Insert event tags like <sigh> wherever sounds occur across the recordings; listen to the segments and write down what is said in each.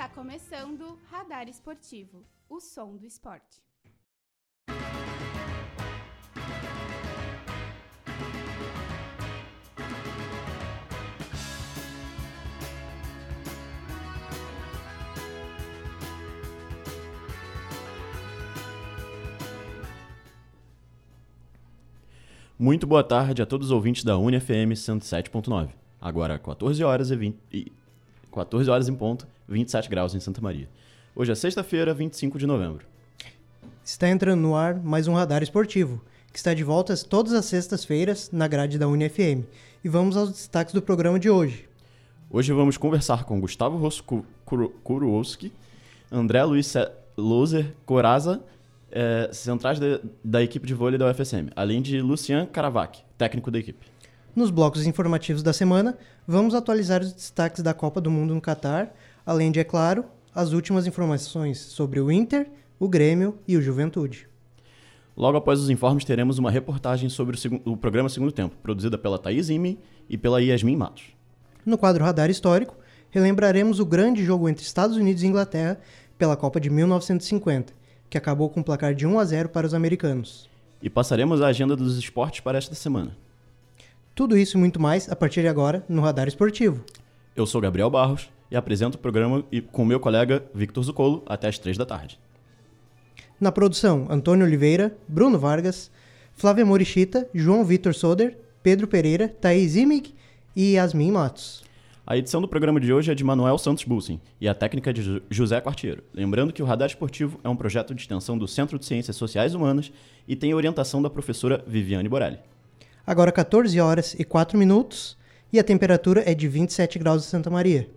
Está começando Radar Esportivo, o som do esporte. Muito boa tarde a todos os ouvintes da UniFM 107.9. Agora 14 horas e 20 e 14 horas em ponto, 27 graus em Santa Maria. Hoje é sexta-feira, 25 de novembro. Está entrando no ar mais um Radar Esportivo, que está de volta todas as sextas-feiras na grade da UniFM. E vamos aos destaques do programa de hoje. Hoje vamos conversar com Gustavo Rosco Kuruowski, André Luiz Loser Coraza, eh, centrais de, da equipe de vôlei da UFSM, além de Lucian Caravac, técnico da equipe. Nos blocos informativos da semana, vamos atualizar os destaques da Copa do Mundo no Catar, além de, é claro, as últimas informações sobre o Inter, o Grêmio e o Juventude. Logo após os informes, teremos uma reportagem sobre o, o programa Segundo Tempo, produzida pela Thaís Ime e pela Yasmin Matos. No quadro Radar Histórico, relembraremos o grande jogo entre Estados Unidos e Inglaterra pela Copa de 1950, que acabou com um placar de 1 a 0 para os americanos. E passaremos a agenda dos esportes para esta semana. Tudo isso e muito mais a partir de agora no Radar Esportivo. Eu sou Gabriel Barros e apresento o programa com meu colega Victor Zucolo até as três da tarde. Na produção, Antônio Oliveira, Bruno Vargas, Flávia Morichita, João Vitor Soder, Pedro Pereira, Thaís Imig e Yasmin Matos. A edição do programa de hoje é de Manuel Santos Bulsin e a técnica de José Quartiero. Lembrando que o Radar Esportivo é um projeto de extensão do Centro de Ciências Sociais Humanas e tem orientação da professora Viviane Borelli. Agora 14 horas e 4 minutos e a temperatura é de 27 graus em Santa Maria.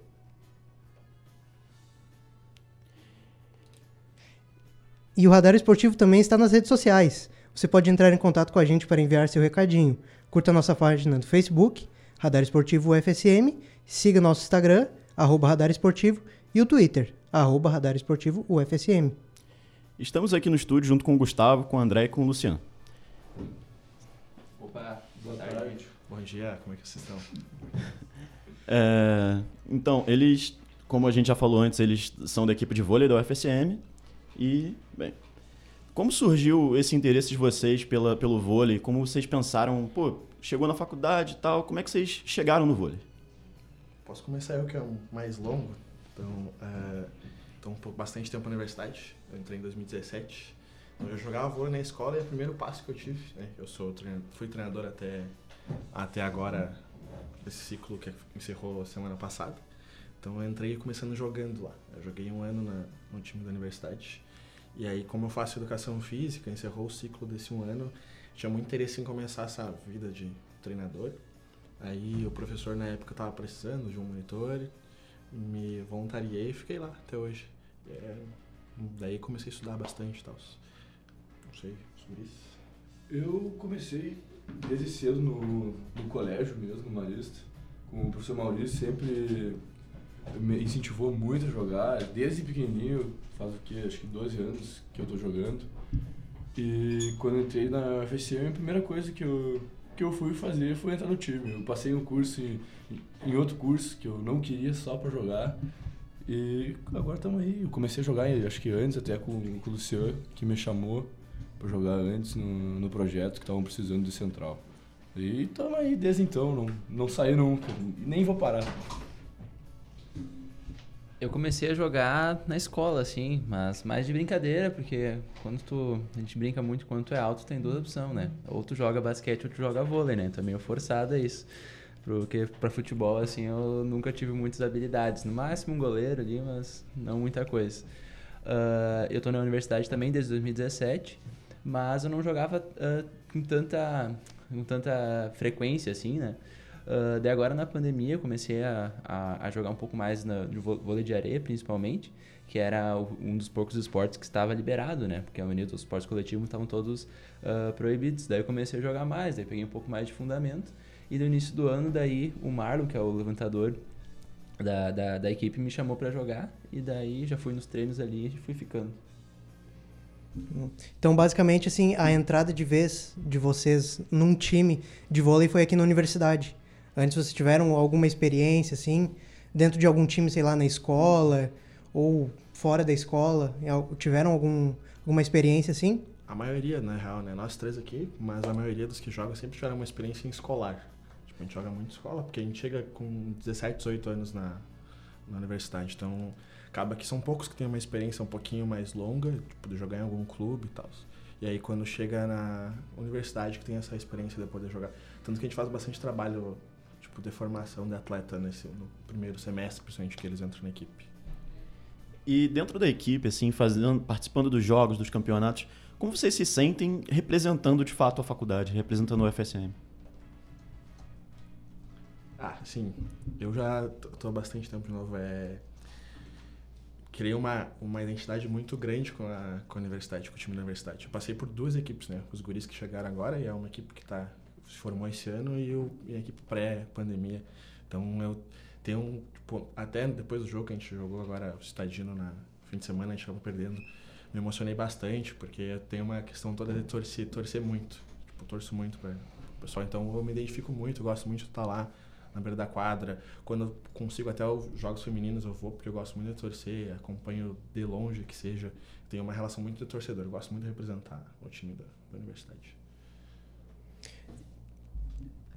E o Radar Esportivo também está nas redes sociais. Você pode entrar em contato com a gente para enviar seu recadinho. Curta nossa página do Facebook, Radar Esportivo UFSM, siga nosso Instagram, arroba Radar Esportivo, e o Twitter, arroba Radar Esportivo UFSM. Estamos aqui no estúdio junto com o Gustavo, com o André e com o Luciano. Opa, boa tarde. Bom dia, como é que vocês estão? <laughs> É, então, eles, como a gente já falou antes, eles são da equipe de vôlei da UFSM. E, bem, como surgiu esse interesse de vocês pela, pelo vôlei? Como vocês pensaram, pô, chegou na faculdade e tal, como é que vocês chegaram no vôlei? Posso começar eu, que é o mais longo. Então, é, então por bastante tempo na universidade. Eu entrei em 2017. Eu jogava vôlei na escola e o primeiro passo que eu tive. Né? Eu sou treina- fui treinador até, até agora, esse ciclo que encerrou semana passada. Então, eu entrei começando jogando lá. Eu joguei um ano na, no time da universidade. E aí, como eu faço educação física, encerrou o ciclo desse um ano, tinha muito interesse em começar essa vida de treinador. Aí o professor na época estava precisando de um monitor, me voluntariei e fiquei lá até hoje. É, daí comecei a estudar bastante e tal. Não sei sobre isso. Eu comecei desde cedo no, no colégio mesmo, no Marista. Com o professor Maurício sempre me incentivou muito a jogar, desde pequenininho, faz o que, acho que 12 anos que eu tô jogando. E quando entrei na UFSM, a primeira coisa que eu, que eu fui fazer foi entrar no time. Eu passei um curso em, em outro curso que eu não queria só pra jogar. E agora estamos aí. Eu comecei a jogar, acho que antes até com, com o Luciano, que me chamou pra jogar antes no, no projeto que estavam precisando de central. E estamos aí desde então, não, não saí nunca, nem vou parar. Eu comecei a jogar na escola, assim, mas mais de brincadeira, porque quando tu. A gente brinca muito quando tu é alto, tem duas opções, né? Ou tu joga basquete ou tu joga vôlei, né? Então é meio forçado isso. Porque pra futebol, assim, eu nunca tive muitas habilidades. No máximo um goleiro ali, mas não muita coisa. Ah, eu tô na universidade também desde 2017, mas eu não jogava ah, com tanta com tanta frequência, assim, né? Ah, daí agora na pandemia eu comecei a, a, a jogar um pouco mais na, de vô- vôlei de areia, principalmente, que era um dos poucos esportes que estava liberado, né? Porque a maioria dos esportes coletivos estavam todos ah, proibidos. Daí eu comecei a jogar mais, daí peguei um pouco mais de fundamento. E no início do ano, daí o Marlon, que é o levantador da, da, da equipe, me chamou para jogar. E daí já fui nos treinos ali e fui ficando. Então, basicamente, assim, a entrada de vez de vocês num time de vôlei foi aqui na universidade. Antes vocês tiveram alguma experiência, assim, dentro de algum time, sei lá, na escola, ou fora da escola? Al- Tiveram algum, alguma experiência assim? A maioria, na real, né? Nós três aqui, mas a maioria dos que jogam sempre tiveram uma experiência em escolar. Tipo, a gente joga muito escola, porque a gente chega com 17, 18 anos na, na universidade. Então, acaba que são poucos que têm uma experiência um pouquinho mais longa, tipo, de jogar em algum clube e tal. E aí, quando chega na universidade, que tem essa experiência de poder jogar. Tanto que a gente faz bastante trabalho, tipo, de formação de atleta nesse, no primeiro semestre, principalmente, que eles entram na equipe. E dentro da equipe, assim, fazendo, participando dos jogos, dos campeonatos, como vocês se sentem representando de fato a faculdade, representando o FSM? Ah, sim. Eu já tô há bastante tempo de novo. É... Criei uma, uma identidade muito grande com a, com a universidade, com o time da universidade. Eu passei por duas equipes, né? Os guris que chegaram agora, e é uma equipe que tá, se formou esse ano, e, o, e a equipe pré-pandemia. Então, eu tenho. Tipo, até depois do jogo que a gente jogou agora, o Estadino, na fim de semana, a gente acabou perdendo. Me emocionei bastante, porque tem uma questão toda de torcer, torcer muito. Tipo, eu torço muito para o pessoal. Então, eu me identifico muito, gosto muito de estar lá na beira da quadra. Quando eu consigo até os jogos femininos eu vou, porque eu gosto muito de torcer, acompanho de longe que seja. Tenho uma relação muito de torcedor, eu gosto muito de representar o time da, da universidade.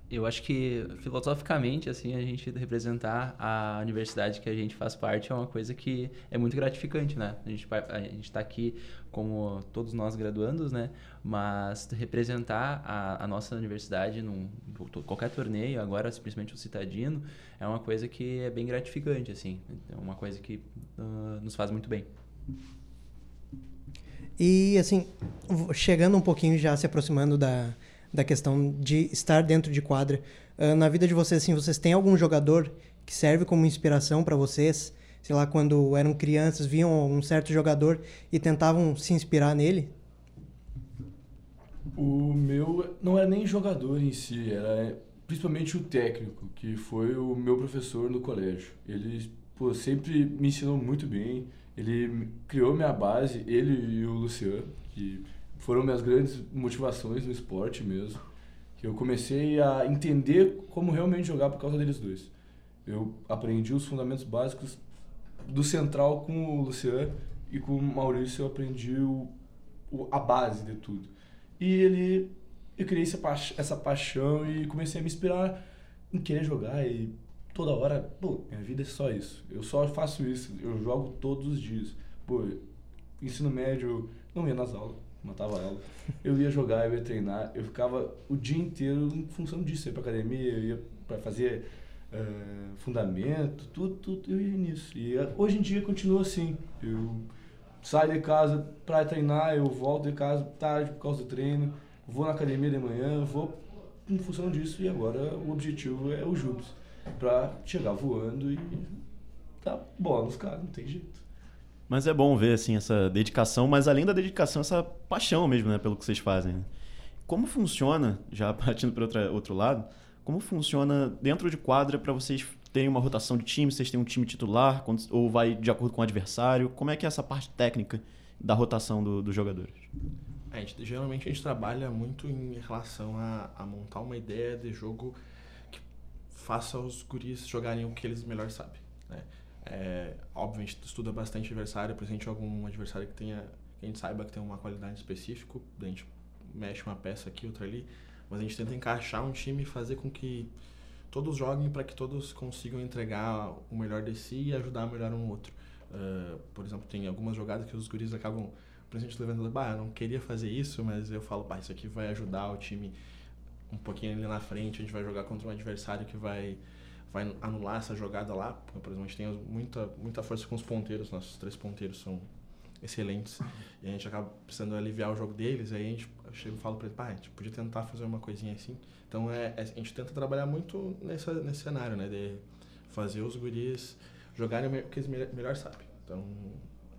Eu acho que filosoficamente, assim, a gente representar a universidade que a gente faz parte é uma coisa que é muito gratificante, né? A gente, a gente tá aqui como todos nós graduandos, né? Mas representar a, a nossa universidade num qualquer torneio, agora principalmente o Citadino, é uma coisa que é bem gratificante, assim. É uma coisa que ah, nos faz muito bem. E assim, chegando um pouquinho já se aproximando da, da questão de estar dentro de quadra, ah, na vida de vocês, assim, vocês têm algum jogador que serve como inspiração para vocês? Sei lá, quando eram crianças, viam um certo jogador e tentavam se inspirar nele? O meu não era nem jogador em si, era principalmente o técnico, que foi o meu professor no colégio. Ele pô, sempre me ensinou muito bem, ele criou minha base, ele e o Luciano, que foram minhas grandes motivações no esporte mesmo. Que eu comecei a entender como realmente jogar por causa deles dois. Eu aprendi os fundamentos básicos do central com o Luciano e com o Maurício eu aprendi o, o- a base de tudo. E ele, eu criei essa, essa paixão e comecei a me inspirar em querer jogar e toda hora, pô, minha vida é só isso. Eu só faço isso, eu jogo todos os dias. Pô, ensino médio, não ia nas aulas, matava aula. Eu ia jogar, eu ia treinar, eu ficava o dia inteiro em função disso. Eu ia pra academia, eu ia pra fazer eh, fundamento, tudo, tudo, eu ia nisso. E eh, hoje em dia continua assim. Eu saio de casa pra treinar, eu volto de casa tarde por causa do treino, vou na academia de manhã, vou em função disso e agora o objetivo é o Jubes, pra chegar voando e dar bola nos caras, não tem jeito. Mas é bom ver, assim, essa dedicação, mas além da dedicação, essa paixão mesmo, né, pelo que vocês fazem. né? Como funciona, já <laughs> partindo para outro lado, como funciona dentro de quadra para vocês terem uma rotação de time? Vocês têm um time titular ou vai de acordo com o adversário? Como é que é essa parte técnica da rotação do- dos jogadores? A gente, geralmente a gente trabalha muito em relação a, a montar uma ideia de jogo que faça os guris jogarem o que eles melhor sabem. Né? É, gente estuda bastante adversário, presente algum adversário que tenha que a gente saiba que tem uma qualidade específica, a gente mexe uma peça aqui, outra ali, mas a gente tenta encaixar um time e fazer com que todos joguem para que todos consigam entregar o melhor de si e ajudar a melhorar um outro. Ah, por exemplo, tem algumas jogadas que os guris acabam presidente levantando, bah, eu não queria fazer isso, mas eu falo, bah, isso aqui vai ajudar o time um pouquinho ali na frente, a gente vai jogar contra um adversário que vai vai anular essa jogada lá. Por exemplo, a gente tem muita muita força com os ponteiros, nossos três ponteiros são excelentes e a gente acaba precisando aliviar o jogo deles, aí a gente eu chego e falo para ele, pá, a gente podia tentar fazer uma coisinha assim. Então é, é- a gente tenta trabalhar muito nessa, nesse cenário, né, de fazer os guris jogarem o que eles melhor sabem. Então,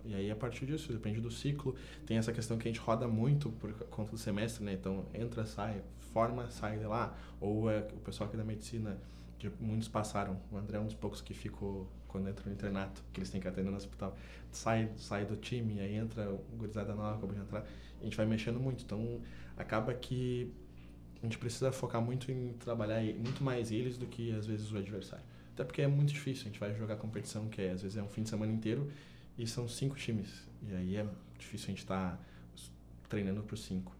e aí a partir disso, depende do ciclo, tem essa questão que a gente roda muito por conta do semestre, né? Então entra, sai, forma, sai de lá. Ou é o pessoal aqui da medicina, que muitos passaram. O André é um dos poucos que ficou quando entra no internato, que eles têm que atender no hospital. Sai, sai do time, aí entra o gurizada nova, acabou de entrar. A gente vai mexendo muito. Então acaba que a gente precisa focar muito em trabalhar muito mais eles do que às vezes o adversário. Até porque é muito difícil, a gente vai jogar competição que é, às vezes é um fim de semana inteiro e são cinco times. E aí é difícil a gente estar tá treinando por cinco.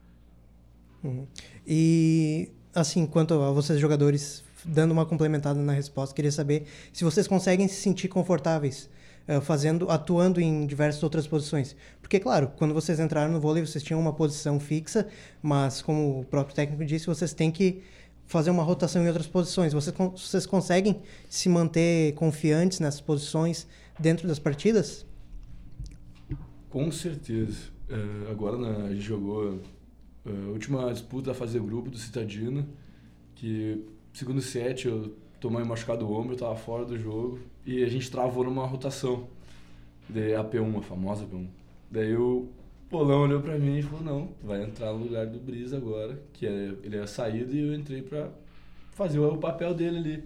Uhum. E, assim, quanto a vocês jogadores, dando uma complementada na resposta, queria saber se vocês conseguem se sentir confortáveis uh, fazendo, atuando em diversas outras posições. Porque, claro, quando vocês entraram no vôlei, vocês tinham uma posição fixa, mas, como o próprio técnico disse, vocês têm que fazer uma rotação em outras posições. Vocês, vocês conseguem se manter confiantes nessas posições dentro das partidas? Com certeza. Uh, agora né, a gente jogou uh, a última disputa a fazer grupo do Citadino, que segundo set eu tomei machucado o ombro, eu tava fora do jogo e a gente travou numa rotação. Daí a P1, a famosa P1. Daí o Polão olhou pra mim e falou, não, vai entrar no lugar do Brisa agora, que é, ele é a saída e eu entrei pra fazer o papel dele ali.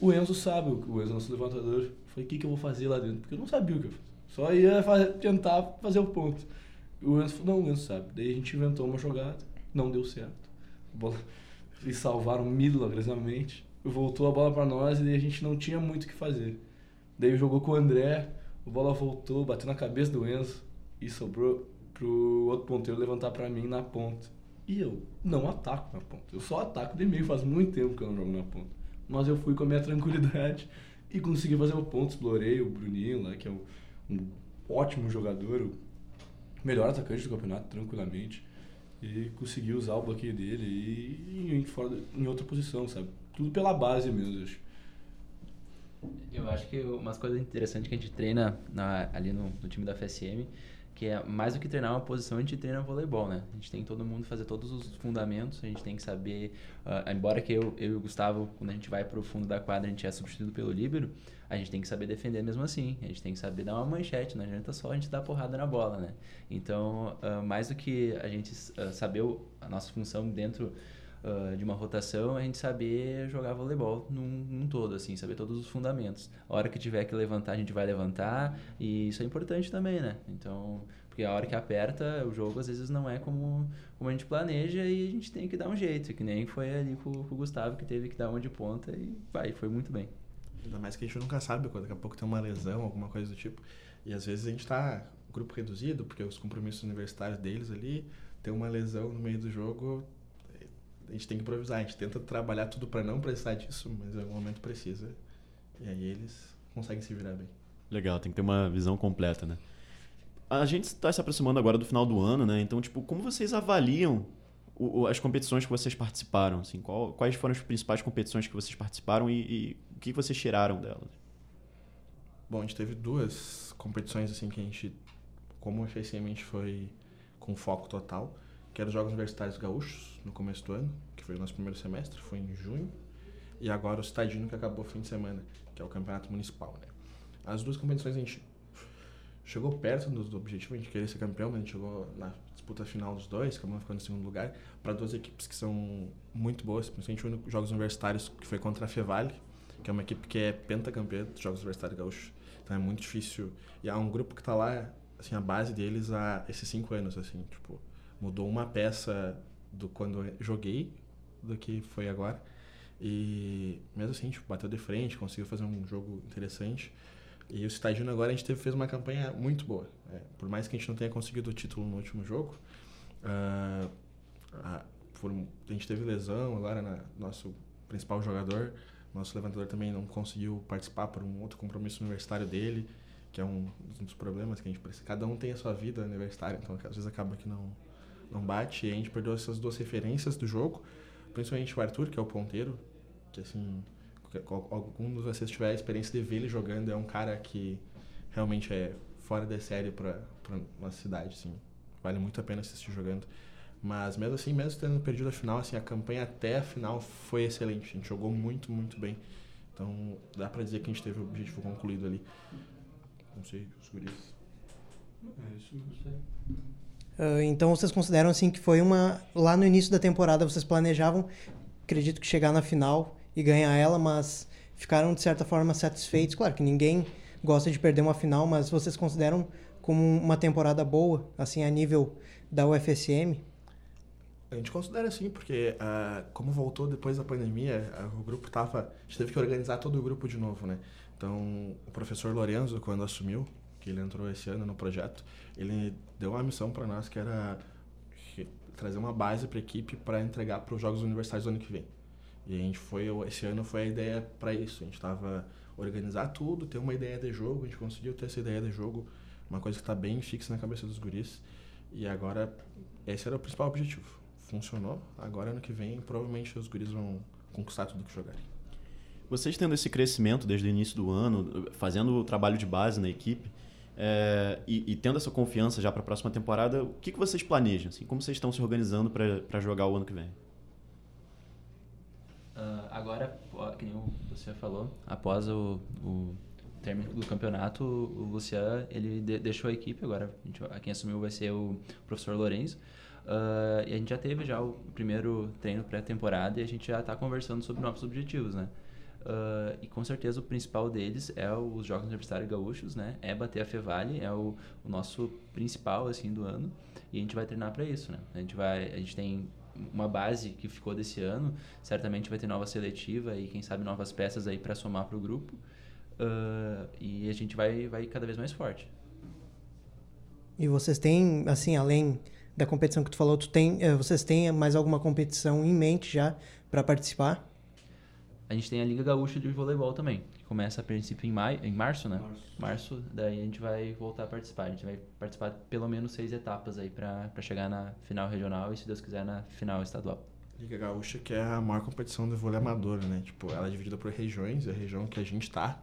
O Enzo sabe, o Enzo nosso levantador. Eu falei, o que, que eu vou fazer lá dentro? Porque eu não sabia o que eu fazer. Só ia fazer, tentar fazer o ponto. O Enzo falou, não, o Enzo sabe. Daí a gente inventou uma jogada, não deu certo. A bola, eles salvaram milagrosamente. Voltou a bola para nós e a gente não tinha muito o que fazer. Daí jogou com o André, a bola voltou, bateu na cabeça do Enzo e sobrou pro outro ponteiro levantar para mim na ponta. E eu não ataco na ponta. Eu só ataco de meio, faz muito tempo que eu não jogo na ponta. Mas eu fui com a minha <laughs> tranquilidade e consegui fazer o ponto. Explorei o Bruninho lá, que é um um ótimo jogador, o melhor atacante do campeonato, tranquilamente. E conseguiu usar o bloqueio dele e em, fora, em outra posição, sabe? Tudo pela base mesmo, acho. Eu acho que umas coisas interessantes que a gente treina na, ali no, no time da FSM que é mais do que treinar uma posição, a gente treina voleibol, né? A gente tem todo mundo fazer todos os fundamentos, a gente tem que saber, uh, embora que eu, eu e o Gustavo, quando a gente vai para o fundo da quadra, a gente é substituído pelo líbero, a gente tem que saber defender mesmo assim, a gente tem que saber dar uma manchete, não adianta só a gente dar porrada na bola, né? Então, uh, mais do que a gente uh, saber o, a nossa função dentro uh, de uma rotação, a gente saber jogar voleibol num, num, todo, assim, saber todos os fundamentos. A hora que tiver que levantar, a gente vai levantar, e isso é importante também, né? Então, porque a hora que aperta, o jogo às vezes não é como, como a gente planeja e a gente tem que dar um jeito, que nem foi ali com, com o Gustavo, que teve que dar uma de ponta e vai, foi muito bem. Ainda mais que a gente nunca sabe quando daqui a pouco tem uma lesão, alguma coisa do tipo. E às vezes a gente tá grupo reduzido, porque os compromissos universitários deles ali, tem uma lesão no meio do jogo, a gente tem que improvisar, a gente tenta trabalhar tudo para não precisar disso, mas em algum momento precisa. E aí eles conseguem se virar bem. Legal, tem que ter uma visão completa, né? A gente está se aproximando agora do final do ano, né? Então, tipo, como vocês avaliam o, o, as competições que vocês participaram? Assim, qual, quais foram as principais competições que vocês participaram e, e o que vocês tiraram delas? Bom, a gente teve duas competições assim que a gente, como FSM, a gente foi com foco total que era os Jogos Universitários Gaúchos, no começo do ano, que foi o nosso primeiro semestre, foi em junho, e agora o Citadino, que acabou fim de semana, que é o Campeonato Municipal, né? As duas competições a gente chegou perto do, objetivo, a gente queria ser campeão, mas a gente chegou na disputa final dos dois, acabamos ficando em segundo lugar, para duas equipes que são muito boas, principalmente os Jogos Universitários, que foi contra a Fevale, que é uma equipe que é pentacampeã dos Jogos Universitários Gaúchos, então é muito difícil, e há um grupo que está lá, assim, a base deles há esses cinco anos, assim, tipo mudou uma peça do quando eu joguei do que foi agora. E mesmo assim, tipo, bateu de frente, conseguiu fazer um jogo interessante. E o Citadino agora a gente teve, fez uma campanha muito boa. É, por mais que a gente não tenha conseguido o título no último jogo, uh, a, por, a gente teve lesão agora na nosso principal jogador. Nosso levantador também não conseguiu participar por um outro compromisso universitário dele, que é um dos problemas que a gente precisa. Cada um tem a sua vida universitária, então às vezes acaba que não, não bate. E a gente perdeu essas duas referências do jogo, principalmente o Arthur, que é o ponteiro, que assim, algum de vocês tiver a experiência de ver ele jogando, é um cara que realmente é fora da série para nossa cidade, assim. Vale muito a pena assistir jogando. Mas mesmo assim, mesmo tendo perdido a final, assim, a campanha até a final foi excelente. A gente jogou muito, muito bem. Então, dá para dizer que a gente teve o objetivo concluído ali. Não sei, os guris. É isso, sei. Uh, então vocês consideram assim que foi uma lá no início da temporada vocês planejavam, acredito que chegar na final e ganhar ela, mas ficaram de certa forma satisfeitos. Claro que ninguém gosta de perder uma final, mas vocês consideram como uma temporada boa, assim a nível da UFSM? A gente considera sim, porque uh, como voltou depois da pandemia, uh, o grupo tava, a gente teve que organizar todo o grupo de novo, né? Então, o professor Lorenzo, quando assumiu, que ele entrou esse ano no projeto, ele deu uma missão para nós que era trazer uma base para a equipe para entregar para os Jogos Universitários do ano que vem. E a gente foi, esse ano foi a ideia para isso. A gente estava organizar tudo, ter uma ideia de jogo, a gente conseguiu ter essa ideia de jogo, uma coisa que está bem fixa na cabeça dos guris. E agora, esse era o principal objetivo. Funcionou, agora ano que vem, provavelmente os guris vão conquistar tudo que jogarem. Vocês tendo esse crescimento desde o início do ano, fazendo o trabalho de base na equipe, é, e, e, tendo essa confiança já para a próxima temporada, o que, que vocês planejam? Assim, como vocês estão se organizando para jogar o ano que vem? Uh, agora, nem você falou, após o, o término do campeonato, o Lucian ele de, deixou a equipe. Agora, a gente, quem assumiu vai ser o professor Lourenço. Uh, e a gente já teve já o primeiro treino pré-temporada e a gente já está conversando sobre novos objetivos, né? Uh, e com certeza o principal deles é os Jogos Universitários Gaúchos, né? É bater a Fevale, é o, o nosso principal assim do ano e a gente vai treinar para isso, né? A gente vai, a gente tem uma base que ficou desse ano, certamente vai ter nova seletiva e quem sabe novas peças aí para somar para o grupo uh, e a gente vai vai cada vez mais forte. E vocês têm assim além da competição que tu falou, tu tem, eh, vocês têm mais alguma competição em mente já para participar? A gente tem a Liga Gaúcha de Voleibol também, que começa a princípio em, maio, em março, né? Março. março. daí a gente vai voltar a participar. A gente vai participar pelo menos seis etapas aí para chegar na final regional e, se Deus quiser, na final estadual. Liga Gaúcha, que é a maior competição do vôlei amador, né? Tipo, ela é dividida por regiões, e a região que a gente tá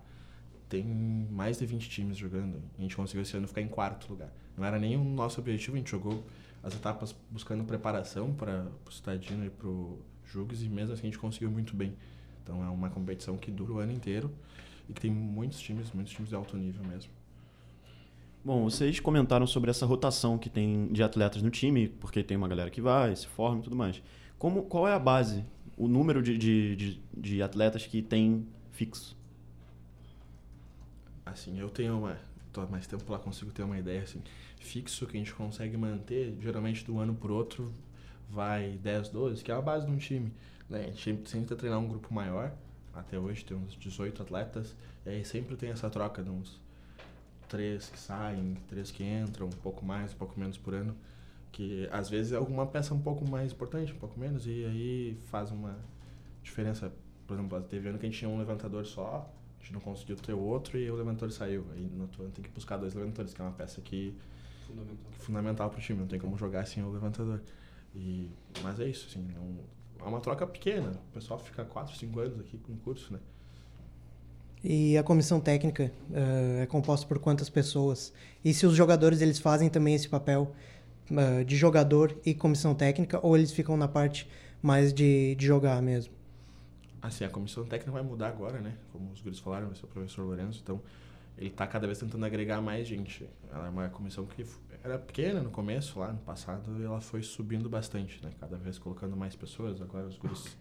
tem mais de 20 times jogando. A gente conseguiu esse ano ficar em quarto lugar. Não era nem o nosso objetivo, a gente jogou as etapas buscando preparação para o Citadino e para o Jugs e mesmo assim a gente conseguiu muito bem. Então é uma competição que dura o ano inteiro e que tem muitos times, muitos times de alto nível mesmo. Bom, vocês comentaram sobre essa rotação que tem de atletas no time, porque tem uma galera que vai, se forma e tudo mais. Como, qual é a base, o número de, de, de, de atletas que tem fixo? Assim, eu tenho uma. Tô mais tempo lá, consigo ter uma ideia assim. Fixo que a gente consegue manter, geralmente do ano por outro, vai 10, 12, que é a base de um time. Né? A gente tenta treinar um grupo maior, até hoje tem uns 18 atletas, e aí sempre tem essa troca de uns três que saem, três que entram, um pouco mais, um pouco menos por ano, que às vezes é alguma peça um pouco mais importante, um pouco menos, e aí faz uma diferença. Por exemplo, teve ano que a gente tinha um levantador só, a gente não conseguiu ter outro e o levantador saiu. Aí no outro ano tem que buscar dois levantadores, que é uma peça que fundamental, fundamental para o time, não tem como jogar sem o levantador. E, mas é isso, assim, não, é uma troca pequena. O pessoal fica 4, 5 anos aqui com o curso, né? E a comissão técnica uh, é composta por quantas pessoas? E se os jogadores eles fazem também esse papel uh, de jogador e comissão técnica ou eles ficam na parte mais de, de jogar mesmo? Assim, a comissão técnica vai mudar agora, né? Como os guris falaram, vai ser o professor Lourenço, então ele está cada vez tentando agregar mais gente. Ela é uma comissão que era pequena no começo, lá no passado, e ela foi subindo bastante, né? Cada vez colocando mais pessoas. Agora os guris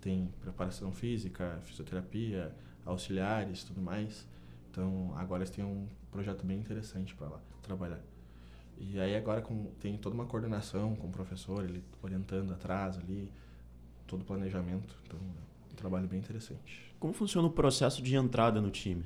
têm preparação física, fisioterapia, auxiliares, tudo mais. Então agora eles têm um projeto bem interessante para lá trabalhar. E aí agora com, tem toda uma coordenação com o professor, ele orientando atrás ali, todo o planejamento. Então é um trabalho bem interessante. Como funciona o processo de entrada no time?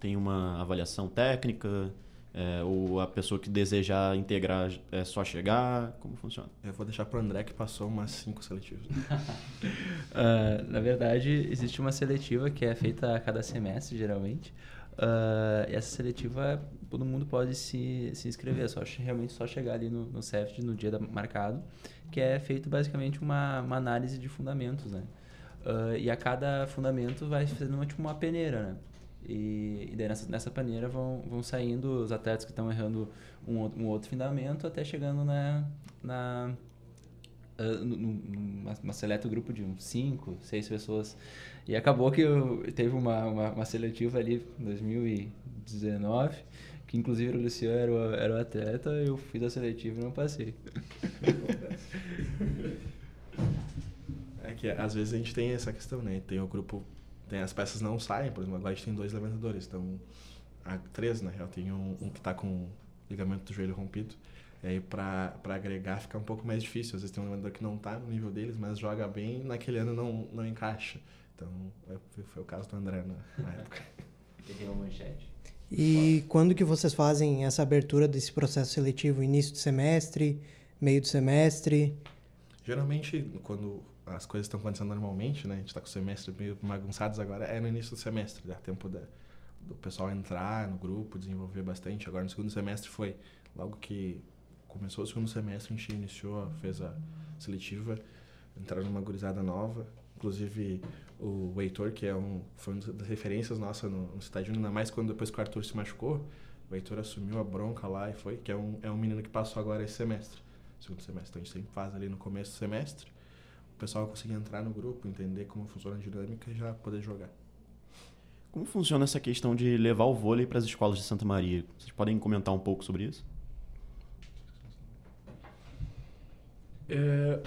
Tem uma avaliação técnica? É, ou a pessoa que desejar integrar é só chegar? Como funciona? Eu vou deixar para o André que passou umas cinco seletivas. uh, <laughs> na verdade, existe uma seletiva que é feita a cada semestre, geralmente. Uh, essa seletiva, todo mundo pode se, se inscrever, é só realmente só chegar ali no, no CEFT no dia da, marcado, que é feito basicamente uma, uma análise de fundamentos, né? Uh, e a cada fundamento vai fazendo uma, tipo uma peneira, né? E, e daí nessa, nessa paneira vão, vão saindo os atletas que estão errando um, um outro fundamento até chegando na, na uh, numa, seleto grupo de 5, 6 pessoas. E acabou que eu, teve uma, uma, uma seletiva ali em 2019, que inclusive o Luciano era o, era o atleta, eu fiz a seletiva e não passei. <laughs> É que às vezes a gente tem essa questão, né? Tem o grupo tem, as peças não saem, por exemplo, agora a gente tem dois levantadores, então, há três na real, tem um, um que está com ligamento do joelho rompido, e aí para agregar fica um pouco mais difícil, às vezes tem um levantador que não está no nível deles, mas joga bem, naquele ano não, não encaixa, então é, foi o caso do André na, na época. <laughs> Manchete. E quando que vocês fazem essa abertura desse processo seletivo? Início de semestre, meio de semestre? Geralmente, quando as coisas estão acontecendo normalmente, né? A gente está com o semestre meio bagunçados agora, é no início do semestre, dá tempo do pessoal entrar no grupo, desenvolver bastante. Agora no segundo semestre foi logo que começou o segundo semestre, a gente iniciou, fez a seletiva, entraram numa gurizada nova. Inclusive o Heitor, que é um, foi uma das referências nossas no, no Cidade ainda mais quando depois que o Arthur se machucou, o Heitor assumiu a bronca lá e foi, que é um, é um menino que passou agora esse semestre, segundo semestre. Então a gente sempre faz ali no começo do semestre, pessoal conseguir entrar no grupo, entender como funciona a dinâmica e já poder jogar. Como funciona essa questão de levar o vôlei para as escolas de Santa Maria? Vocês podem comentar um pouco sobre isso? É,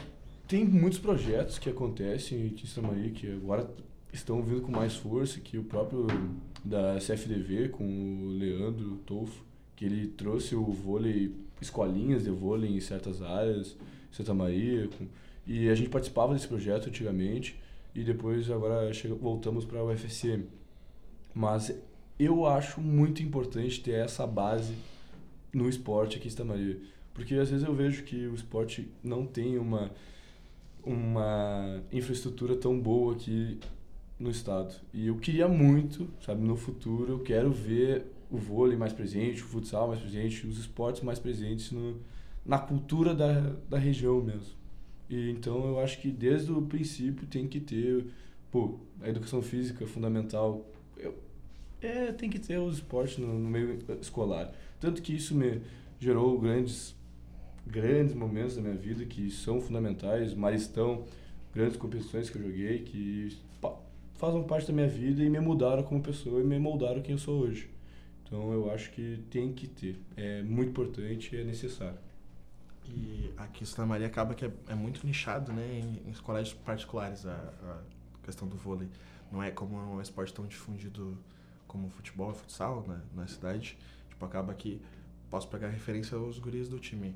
tem muitos projetos que acontecem em Santa Maria que agora estão vindo com mais força, que o próprio da CFDV, com o Leandro Tolfo, que ele trouxe o vôlei, escolinhas de vôlei em certas áreas, Santa Maria, com, e a gente participava desse projeto antigamente e depois agora voltamos para o UFSM. Mas eu acho muito importante ter essa base no esporte aqui em Santa Maria. Porque às vezes eu vejo que o esporte não tem uma, uma infraestrutura tão boa aqui no estado. E eu queria muito, sabe, no futuro, eu quero ver o vôlei mais presente, o futsal mais presente, os esportes mais presentes no, na cultura da, da região mesmo. E então eu acho que desde o princípio tem que ter, pô, a educação física fundamental. Eu, é, tem que ter os esportes no, no meio escolar. Tanto que isso me gerou grandes grandes momentos da minha vida que são fundamentais, Maristão, grandes competições que eu joguei que fazem parte da minha vida e me mudaram como pessoa e me moldaram quem eu sou hoje. Então eu acho que tem que ter, é muito importante e é necessário. E aqui em Santa Maria acaba que é, é muito nichado, né, em, em colégios particulares a, a, questão do vôlei. Não é como um esporte tão difundido como futebol futsal né, na cidade. Tipo, acaba que posso pegar referência aos guris do time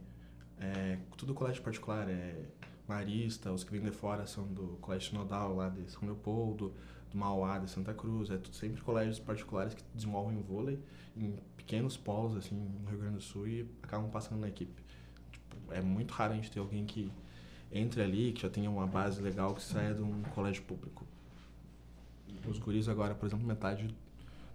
é, tudo colégio particular, é Marista, os que vêm de fora são do Colégio Sinodal lá de São Leopoldo, do Mauá de Santa Cruz, é tudo sempre colégios particulares que desenvolvem vôlei em pequenos polos assim no Rio Grande do Sul e acabam passando na equipe. É muito raro a gente ter alguém que entre ali, que já tenha uma base legal, que saia de um colégio público. Os guris agora, por exemplo, metade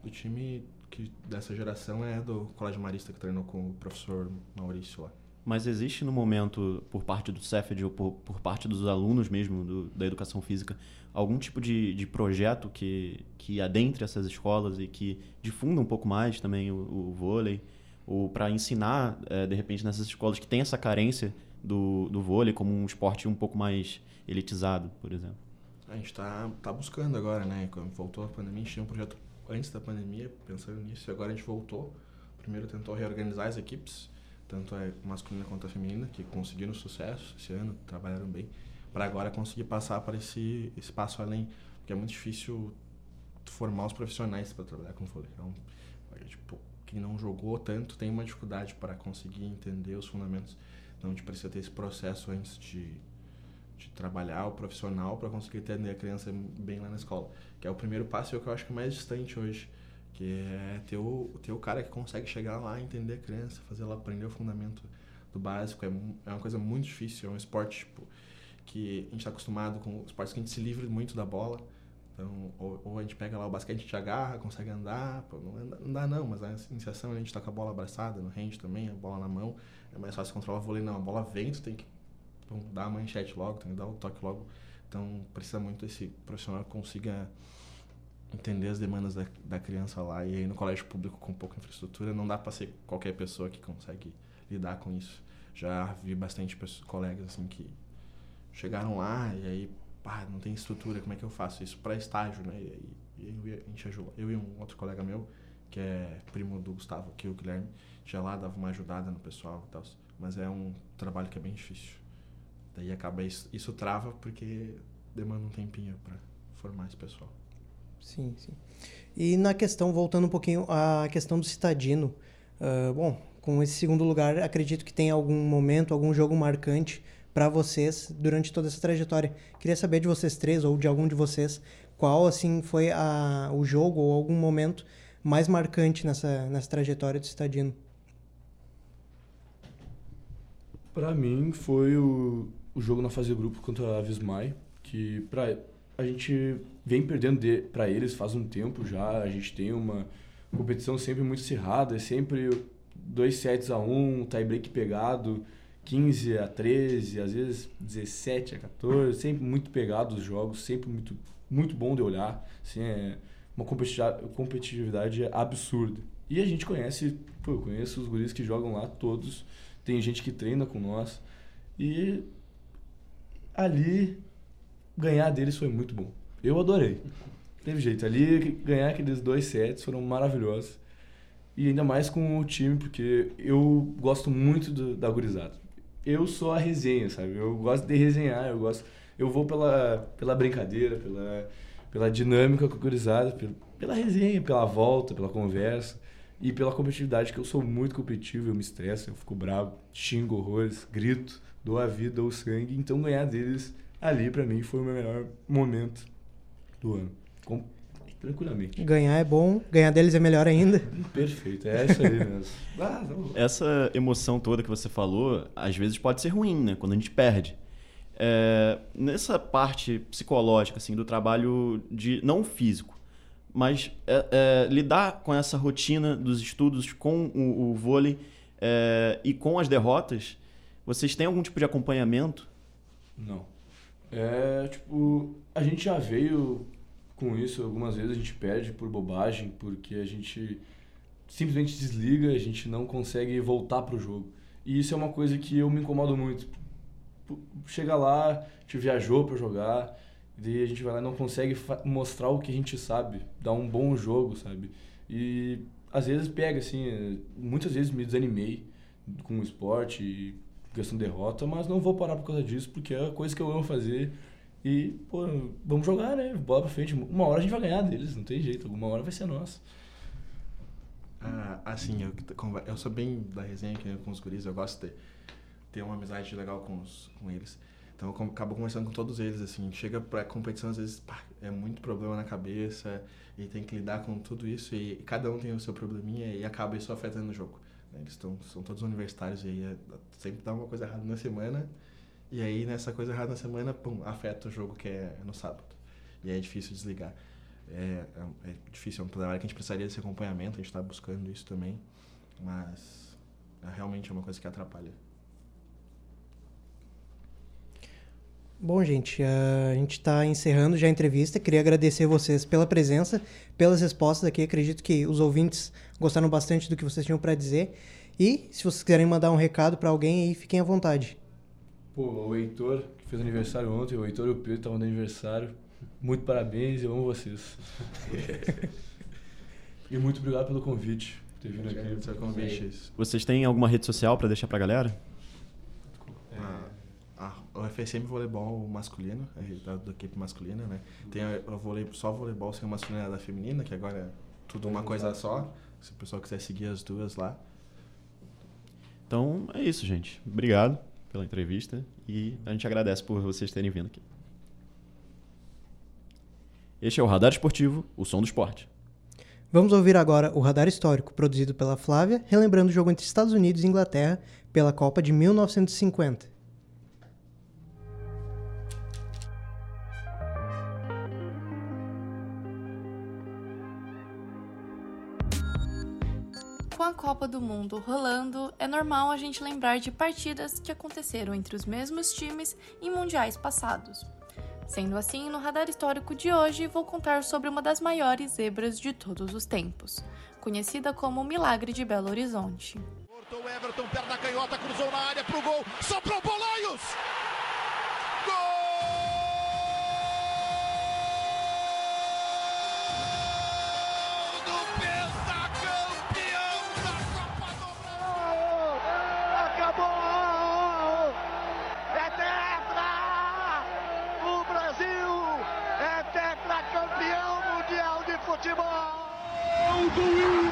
do time que dessa geração é do Colégio Marista que treinou com o professor Maurício lá mas existe no momento, por parte do CEFED ou por, por parte dos alunos mesmo do, da educação física, algum tipo de, de projeto que, que adentre essas escolas e que difunda um pouco mais também o, o vôlei? Ou para ensinar, é, de repente, nessas escolas que têm essa carência do, do vôlei como um esporte um pouco mais elitizado, por exemplo? A gente está tá buscando agora, né? Quando voltou a pandemia, a gente tinha um projeto antes da pandemia, pensando nisso, e agora a gente voltou. Primeiro tentou reorganizar as equipes, tanto a masculina quanto a feminina, que conseguiram sucesso esse ano, trabalharam bem, para agora conseguir passar para esse espaço além, porque é muito difícil formar os profissionais para trabalhar com vôlei. Então, tipo, quem não jogou tanto tem uma dificuldade para conseguir entender os fundamentos. Então, a gente precisa ter esse processo antes de, de trabalhar o profissional para conseguir entender a criança bem lá na escola, que é o primeiro passo e é o que eu acho que é mais distante hoje que é ter o, ter o cara que consegue chegar lá, entender a criança, fazer ela aprender o fundamento do básico. É, é uma coisa muito difícil, é um esporte tipo, que a gente está acostumado com esportes que a gente se livra muito da bola. Então, ou, ou, a gente pega lá o basquete, a gente agarra, consegue andar, pô, não, não dá não, mas a iniciação a gente tá com a bola abraçada, no range também, a bola na mão, é mais fácil controlar o vôlei, não, a bola vem, tu tem que dar a manchete logo, tem que dar o toque logo, então precisa muito esse profissional que consiga entender as demandas da, da criança lá. E aí no colégio público com pouca infraestrutura não dá para ser qualquer pessoa que consegue lidar com isso. Já vi bastante pessoas, colegas assim que chegaram lá e aí, pá, não tem estrutura, como é que eu faço isso para estágio, né? E e a gente ajuda. Eu e um outro colega meu, que é primo do Gustavo, aqui o Guilherme, já lá dava uma ajudada no pessoal e tal. Mas é um trabalho que é bem difícil. Daí acaba isso, isso trava porque demanda um tempinho para formar esse pessoal. Sim, sim. E na questão, voltando um pouquinho à questão do citadino, uh, bom, com esse segundo lugar, acredito que tem algum momento, algum jogo marcante para vocês durante toda essa trajetória. Queria saber de vocês três ou de algum de vocês qual assim foi a, o jogo ou algum momento mais marcante nessa, nessa trajetória do Citadino? Pra mim foi o, o jogo na fase de grupo contra a Vismai, que pra, a gente vem perdendo de, pra eles faz um tempo já, a gente tem uma competição sempre muito acirrada, é sempre dois sets a um, tie break pegado, 15 a 13, às vezes 17 a 14, sempre muito pegado os jogos, sempre muito, muito bom de olhar, assim, é uma competitividade absurda. E a gente conhece, pô, eu conheço os guris que jogam lá todos, tem gente que treina com nós. E ali ganhar deles foi muito bom. Eu adorei. Teve jeito. Ali ganhar aqueles dois sets foram maravilhosos. E ainda mais com o time, porque eu gosto muito do, da gurizada. Eu sou a resenha, sabe? Eu gosto de resenhar, eu gosto. Eu vou pela, pela brincadeira, pela, pela dinâmica com a gurizada, pela, pela resenha, pela volta, pela conversa. E pela competitividade, que eu sou muito competitivo, eu me estresso, eu fico bravo, xingo horrores, grito, dou a vida, dou o sangue. Então ganhar deles ali, para mim, foi o meu melhor momento do ano. Tranquilamente. Ganhar é bom, ganhar deles é melhor ainda. <laughs> Perfeito, é isso aí mesmo. <laughs> ah, Essa emoção toda que você falou, às vezes pode ser ruim, né? Quando a gente perde. É, nessa parte psicológica, assim, do trabalho de não físico, mas é, é, lidar com essa rotina dos estudos, com o, o vôlei é, e com as derrotas, vocês têm algum tipo de acompanhamento? Não. É, tipo, a gente já veio com isso algumas vezes, a gente perde por bobagem, porque a gente simplesmente desliga, a gente não consegue voltar pro jogo. E isso é uma coisa que eu me incomodo muito. Chega lá, gente viajou para jogar, e a gente vai lá e não consegue mostrar o que a gente sabe, dar um bom jogo, sabe? E às vezes pega, assim, muitas vezes me desanimei com o esporte questão de derrota, mas não vou parar por causa disso, porque é a coisa que eu amo fazer. E, pô, vamos jogar, né? Bola pra frente. Uma hora a gente vai ganhar deles, não tem jeito. Alguma hora vai ser nossa. Ah, assim, eu, eu sou bem da resenha aqui com os guris, eu gosto de ter uma amizade legal com, os, com eles. Então eu acabo conversando com todos eles, assim. Chega pra competição, às vezes, pá, é muito problema na cabeça e tem que lidar com tudo isso e, e cada um tem o seu probleminha e acaba isso afetando o jogo. Né? Eles tão, são todos universitários e aí é, sempre dá uma coisa errada na semana e aí nessa coisa errada na semana, pum, afeta o jogo que é no sábado. E aí é difícil desligar. É, é, é difícil, é um trabalho que a gente precisaria desse acompanhamento, a gente está buscando isso também, mas é, realmente é uma coisa que atrapalha. Bom, gente, a gente está encerrando já a entrevista. Queria agradecer vocês pela presença, pelas respostas aqui. Acredito que os ouvintes gostaram bastante do que vocês tinham para dizer. E se vocês quiserem mandar um recado para alguém aí, fiquem à vontade. Pô, o Heitor, que fez aniversário ontem, o Heitor e o Pedro estavam de aniversário. Muito parabéns, eu amo vocês. <laughs> e muito obrigado pelo convite. Ter vindo aqui. Convite. Vocês têm alguma rede social para deixar para a galera? o FSM voleibol masculino, é da, equipe masculina, né? Tem o vôlei, só voleibol sem masculina da feminina, que agora é tudo uma coisa só. Se o pessoal quiser seguir as duas lá. Então é isso, gente. Obrigado pela entrevista e a gente agradece por vocês terem vindo aqui. Este é o Radar Esportivo, o som do esporte. Vamos ouvir agora o Radar Histórico, produzido pela Flávia, relembrando o jogo entre Estados Unidos e Inglaterra pela Copa de 1950. Copa do Mundo rolando, é normal a gente lembrar de partidas que aconteceram entre os mesmos times em mundiais passados. Sendo assim, no radar histórico de hoje, vou contar sobre uma das maiores zebras de todos os tempos, conhecida como o Milagre de Belo Horizonte. Cortou Everton, perna canhota, cruzou na área pro gol, soprou Bolanhos!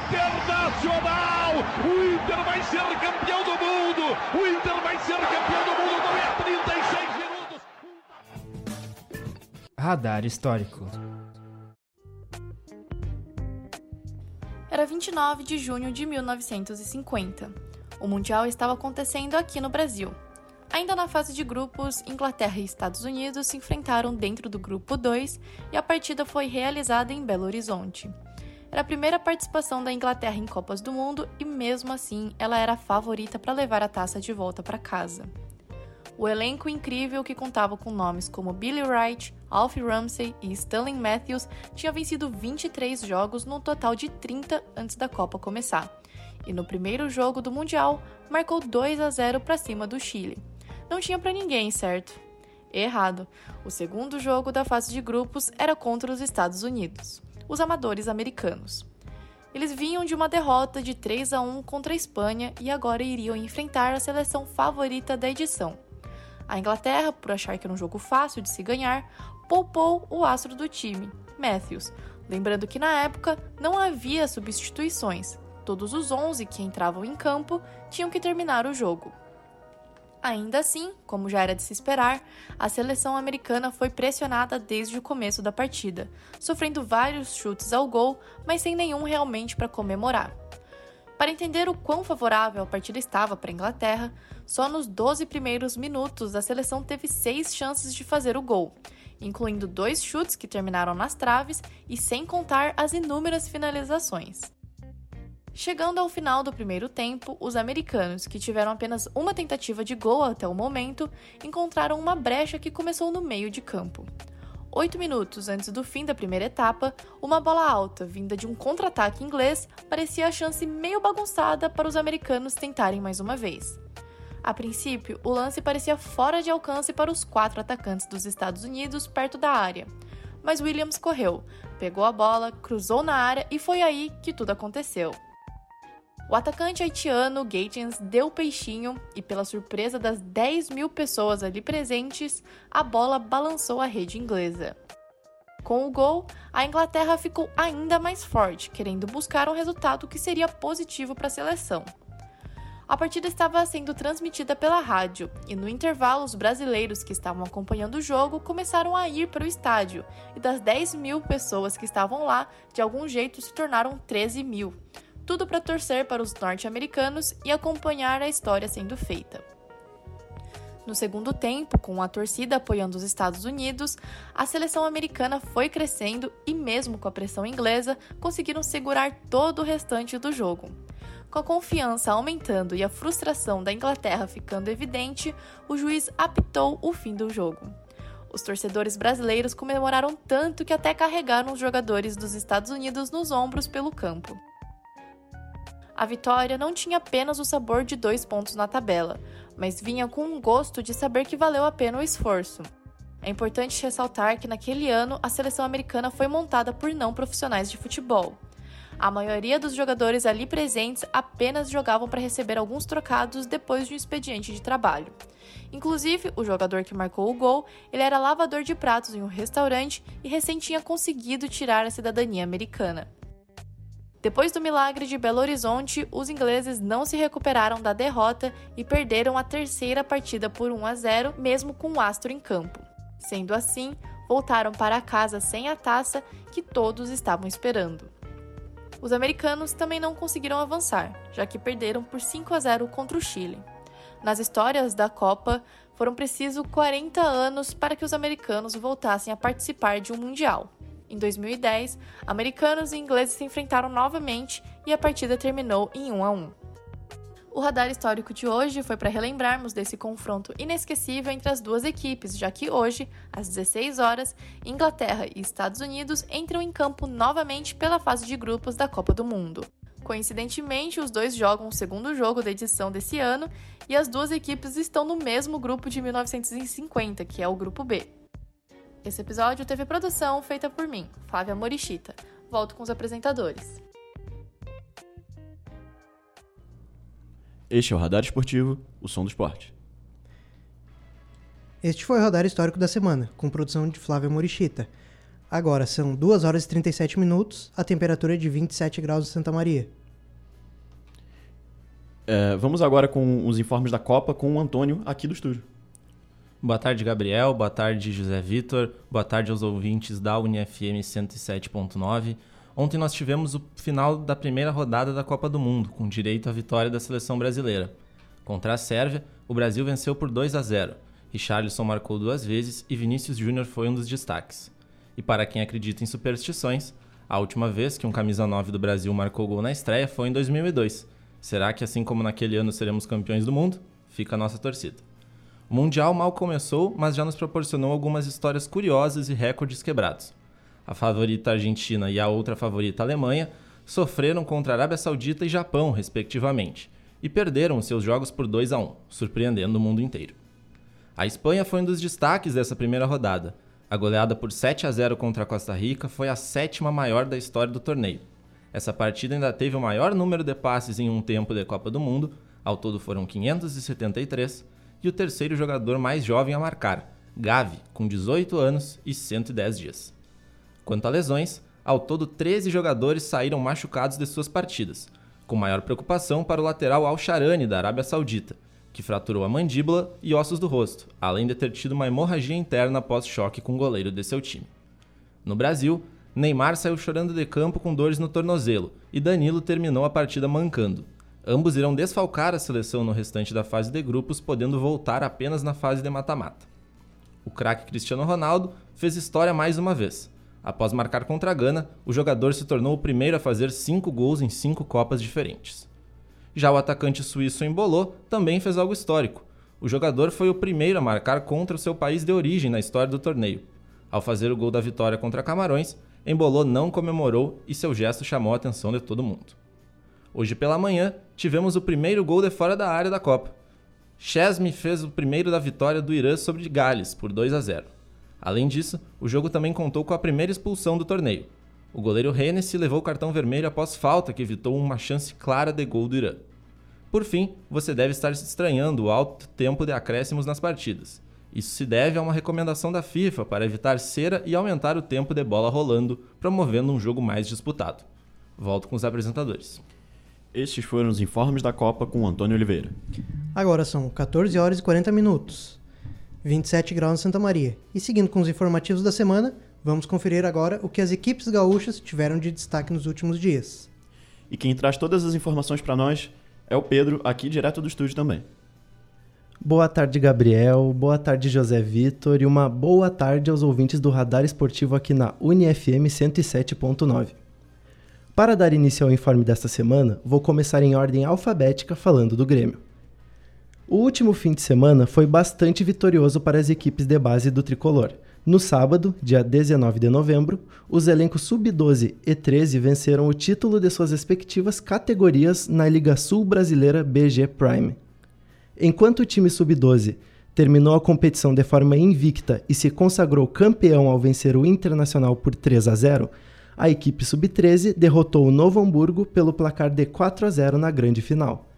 Internacional! O Inter vai ser campeão do mundo! O Inter vai ser campeão do mundo! Não é 36 minutos! Radar histórico. 29 de junho de 1950. O Mundial estava acontecendo aqui no Brasil. Ainda na fase de grupos, Inglaterra e Estados Unidos se enfrentaram dentro do grupo 2 e a partida foi realizada em Belo Horizonte. Era a primeira participação da Inglaterra em Copas do Mundo e, mesmo assim, ela era a favorita para levar a taça de volta para casa. O elenco incrível, que contava com nomes como Billy Wright, Alfie Ramsey e Stanley Matthews, tinha vencido 23 jogos no total de 30 antes da Copa começar. E no primeiro jogo do Mundial, marcou 2 a 0 para cima do Chile. Não tinha para ninguém, certo? Errado. O segundo jogo da fase de grupos era contra os Estados Unidos os amadores americanos. Eles vinham de uma derrota de 3 a 1 contra a Espanha e agora iriam enfrentar a seleção favorita da edição. A Inglaterra, por achar que era um jogo fácil de se ganhar, poupou o astro do time, Matthews, lembrando que na época não havia substituições. Todos os 11 que entravam em campo tinham que terminar o jogo. Ainda assim, como já era de se esperar, a seleção americana foi pressionada desde o começo da partida, sofrendo vários chutes ao gol, mas sem nenhum realmente para comemorar. Para entender o quão favorável a partida estava para a Inglaterra, só nos 12 primeiros minutos a seleção teve seis chances de fazer o gol, incluindo dois chutes que terminaram nas traves e sem contar as inúmeras finalizações. Chegando ao final do primeiro tempo, os americanos, que tiveram apenas uma tentativa de gol até o momento, encontraram uma brecha que começou no meio de campo. Oito minutos antes do fim da primeira etapa, uma bola alta, vinda de um contra-ataque inglês, parecia a chance meio bagunçada para os americanos tentarem mais uma vez. A princípio, o lance parecia fora de alcance para os quatro atacantes dos Estados Unidos perto da área. Mas Williams correu, pegou a bola, cruzou na área e foi aí que tudo aconteceu. O atacante haitiano Gatins deu peixinho e, pela surpresa das 10 mil pessoas ali presentes, a bola balançou a rede inglesa. Com o gol, a Inglaterra ficou ainda mais forte, querendo buscar um resultado que seria positivo para a seleção. A partida estava sendo transmitida pela rádio e, no intervalo, os brasileiros que estavam acompanhando o jogo começaram a ir para o estádio, e das 10 mil pessoas que estavam lá, de algum jeito se tornaram 13 mil tudo para torcer para os norte-americanos e acompanhar a história sendo feita. No segundo tempo, com a torcida apoiando os Estados Unidos, a seleção americana foi crescendo e, mesmo com a pressão inglesa, conseguiram segurar todo o restante do jogo. Com a confiança aumentando e a frustração da Inglaterra ficando evidente, o juiz apitou o fim do jogo. Os torcedores brasileiros comemoraram tanto que até carregaram os jogadores dos Estados Unidos nos ombros pelo campo a vitória não tinha apenas o sabor de dois pontos na tabela, mas vinha com um gosto de saber que valeu a pena o esforço. É importante ressaltar que naquele ano a seleção americana foi montada por não profissionais de futebol. A maioria dos jogadores ali presentes apenas jogavam para receber alguns trocados depois de um expediente de trabalho. Inclusive, o jogador que marcou o gol, ele era lavador de pratos em um restaurante e recém tinha conseguido tirar a cidadania americana. Depois do milagre de Belo Horizonte, os ingleses não se recuperaram da derrota e perderam a terceira partida por 1 a 0, mesmo com o astro em campo. Sendo assim, voltaram para casa sem a taça que todos estavam esperando. Os americanos também não conseguiram avançar, já que perderam por 5 a 0 contra o Chile. Nas histórias da Copa, foram precisos 40 anos para que os americanos voltassem a participar de um Mundial. Em 2010, americanos e ingleses se enfrentaram novamente e a partida terminou em 1 a 1. O radar histórico de hoje foi para relembrarmos desse confronto inesquecível entre as duas equipes, já que hoje, às 16 horas, Inglaterra e Estados Unidos entram em campo novamente pela fase de grupos da Copa do Mundo. Coincidentemente, os dois jogam o segundo jogo da edição desse ano e as duas equipes estão no mesmo grupo de 1950, que é o Grupo B. Esse episódio teve produção feita por mim, Flávia Morichita. Volto com os apresentadores. Este é o Radar Esportivo, o som do esporte. Este foi o Radar Histórico da semana, com produção de Flávia Morichita. Agora são 2 horas e 37 minutos, a temperatura é de 27 graus em Santa Maria. É, vamos agora com os informes da Copa com o Antônio aqui do estúdio. Boa tarde, Gabriel. Boa tarde, José Vitor. Boa tarde aos ouvintes da UniFM 107.9. Ontem nós tivemos o final da primeira rodada da Copa do Mundo, com direito à vitória da seleção brasileira. Contra a Sérvia, o Brasil venceu por 2 a 0. Richarlison marcou duas vezes e Vinícius Júnior foi um dos destaques. E para quem acredita em superstições, a última vez que um camisa 9 do Brasil marcou gol na estreia foi em 2002. Será que assim como naquele ano seremos campeões do mundo? Fica a nossa torcida. O Mundial mal começou, mas já nos proporcionou algumas histórias curiosas e recordes quebrados a favorita Argentina e a outra favorita Alemanha, sofreram contra Arábia Saudita e Japão, respectivamente, e perderam seus jogos por 2 a 1, surpreendendo o mundo inteiro. A Espanha foi um dos destaques dessa primeira rodada. A goleada por 7 a 0 contra a Costa Rica foi a sétima maior da história do torneio. Essa partida ainda teve o maior número de passes em um tempo de Copa do Mundo, ao todo foram 573, e o terceiro jogador mais jovem a marcar, Gavi, com 18 anos e 110 dias. Quanto a lesões, ao todo 13 jogadores saíram machucados de suas partidas, com maior preocupação para o lateral Al-Sharani da Arábia Saudita, que fraturou a mandíbula e ossos do rosto, além de ter tido uma hemorragia interna após choque com o goleiro de seu time. No Brasil, Neymar saiu chorando de campo com dores no tornozelo e Danilo terminou a partida mancando. Ambos irão desfalcar a seleção no restante da fase de grupos, podendo voltar apenas na fase de mata-mata. O craque Cristiano Ronaldo fez história mais uma vez Após marcar contra a Gana, o jogador se tornou o primeiro a fazer cinco gols em cinco Copas diferentes. Já o atacante suíço Embolô também fez algo histórico. O jogador foi o primeiro a marcar contra o seu país de origem na história do torneio. Ao fazer o gol da vitória contra Camarões, Embolô não comemorou e seu gesto chamou a atenção de todo mundo. Hoje pela manhã, tivemos o primeiro gol de fora da área da Copa. Chesme fez o primeiro da vitória do Irã sobre Gales por 2 a 0. Além disso, o jogo também contou com a primeira expulsão do torneio. O goleiro Hennessy levou o cartão vermelho após falta que evitou uma chance clara de gol do Irã. Por fim, você deve estar se estranhando o alto tempo de acréscimos nas partidas. Isso se deve a uma recomendação da FIFA para evitar cera e aumentar o tempo de bola rolando, promovendo um jogo mais disputado. Volto com os apresentadores. Estes foram os informes da Copa com Antônio Oliveira. Agora são 14 horas e 40 minutos. 27 graus em Santa Maria. E seguindo com os informativos da semana, vamos conferir agora o que as equipes gaúchas tiveram de destaque nos últimos dias. E quem traz todas as informações para nós é o Pedro, aqui direto do estúdio também. Boa tarde, Gabriel. Boa tarde, José Vitor. E uma boa tarde aos ouvintes do Radar Esportivo aqui na UniFM 107.9. Para dar início ao informe desta semana, vou começar em ordem alfabética falando do Grêmio. O último fim de semana foi bastante vitorioso para as equipes de base do tricolor. No sábado, dia 19 de novembro, os elencos sub-12 e 13 venceram o título de suas respectivas categorias na Liga Sul Brasileira BG Prime. Enquanto o time sub-12 terminou a competição de forma invicta e se consagrou campeão ao vencer o Internacional por 3 a 0, a equipe sub-13 derrotou o Novo Hamburgo pelo placar de 4 a 0 na grande final.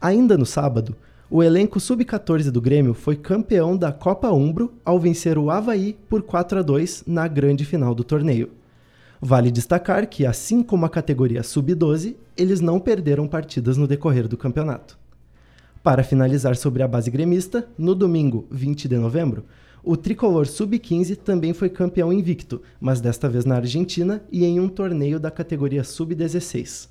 Ainda no sábado, o elenco sub-14 do Grêmio foi campeão da Copa Umbro ao vencer o Havaí por 4 a 2 na grande final do torneio. Vale destacar que, assim como a categoria sub-12, eles não perderam partidas no decorrer do campeonato. Para finalizar sobre a base gremista, no domingo 20 de novembro, o tricolor sub-15 também foi campeão invicto, mas desta vez na Argentina e em um torneio da categoria sub-16.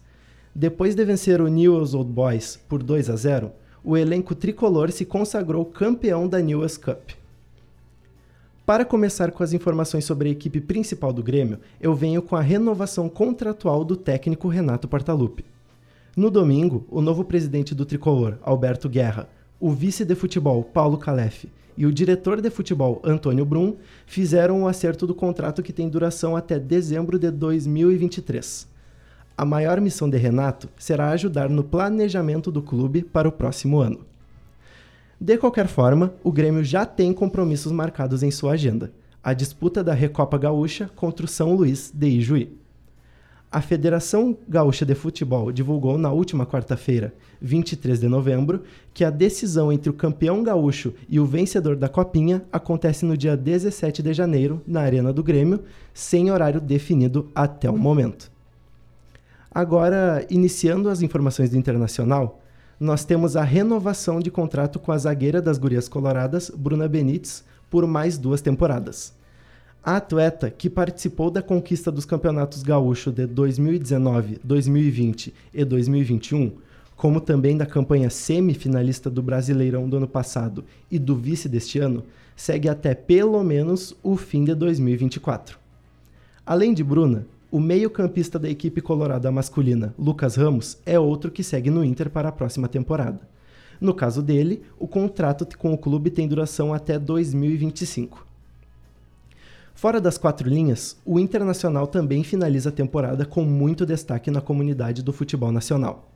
Depois de vencer o Newell's Old Boys por 2 a 0, o elenco tricolor se consagrou campeão da News Cup. Para começar com as informações sobre a equipe principal do Grêmio, eu venho com a renovação contratual do técnico Renato Portaluppi. No domingo, o novo presidente do tricolor, Alberto Guerra, o vice de futebol, Paulo Calef, e o diretor de futebol, Antônio Brum, fizeram o um acerto do contrato que tem duração até dezembro de 2023. A maior missão de Renato será ajudar no planejamento do clube para o próximo ano. De qualquer forma, o Grêmio já tem compromissos marcados em sua agenda: a disputa da Recopa Gaúcha contra o São Luís de Ijuí. A Federação Gaúcha de Futebol divulgou na última quarta-feira, 23 de novembro, que a decisão entre o campeão gaúcho e o vencedor da Copinha acontece no dia 17 de janeiro, na Arena do Grêmio, sem horário definido até o momento. Agora, iniciando as informações do Internacional, nós temos a renovação de contrato com a zagueira das Gurias Coloradas, Bruna Benítez, por mais duas temporadas. A atleta que participou da conquista dos campeonatos gaúcho de 2019, 2020 e 2021, como também da campanha semifinalista do Brasileirão do ano passado e do vice deste ano, segue até pelo menos o fim de 2024. Além de Bruna, o meio-campista da equipe colorada masculina, Lucas Ramos, é outro que segue no Inter para a próxima temporada. No caso dele, o contrato com o clube tem duração até 2025. Fora das quatro linhas, o Internacional também finaliza a temporada com muito destaque na comunidade do futebol nacional.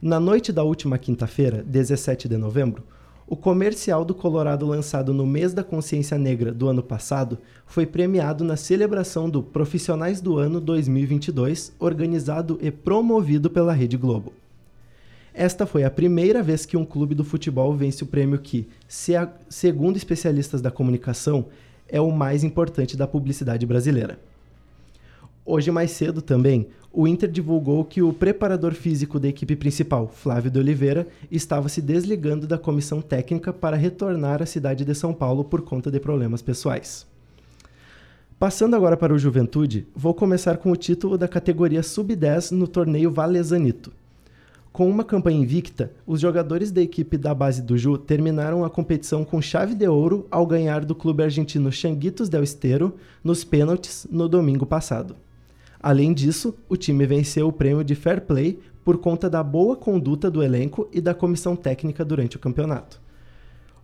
Na noite da última quinta-feira, 17 de novembro, o comercial do Colorado lançado no mês da consciência negra do ano passado foi premiado na celebração do Profissionais do Ano 2022, organizado e promovido pela Rede Globo. Esta foi a primeira vez que um clube do futebol vence o prêmio que, segundo especialistas da comunicação, é o mais importante da publicidade brasileira. Hoje mais cedo também, o Inter divulgou que o preparador físico da equipe principal, Flávio de Oliveira, estava se desligando da comissão técnica para retornar à cidade de São Paulo por conta de problemas pessoais. Passando agora para o Juventude, vou começar com o título da categoria Sub-10 no torneio Valezanito. Com uma campanha invicta, os jogadores da equipe da base do Ju terminaram a competição com chave de ouro ao ganhar do clube argentino Changuitos del Estero nos pênaltis no domingo passado. Além disso, o time venceu o prêmio de Fair Play por conta da boa conduta do elenco e da comissão técnica durante o campeonato.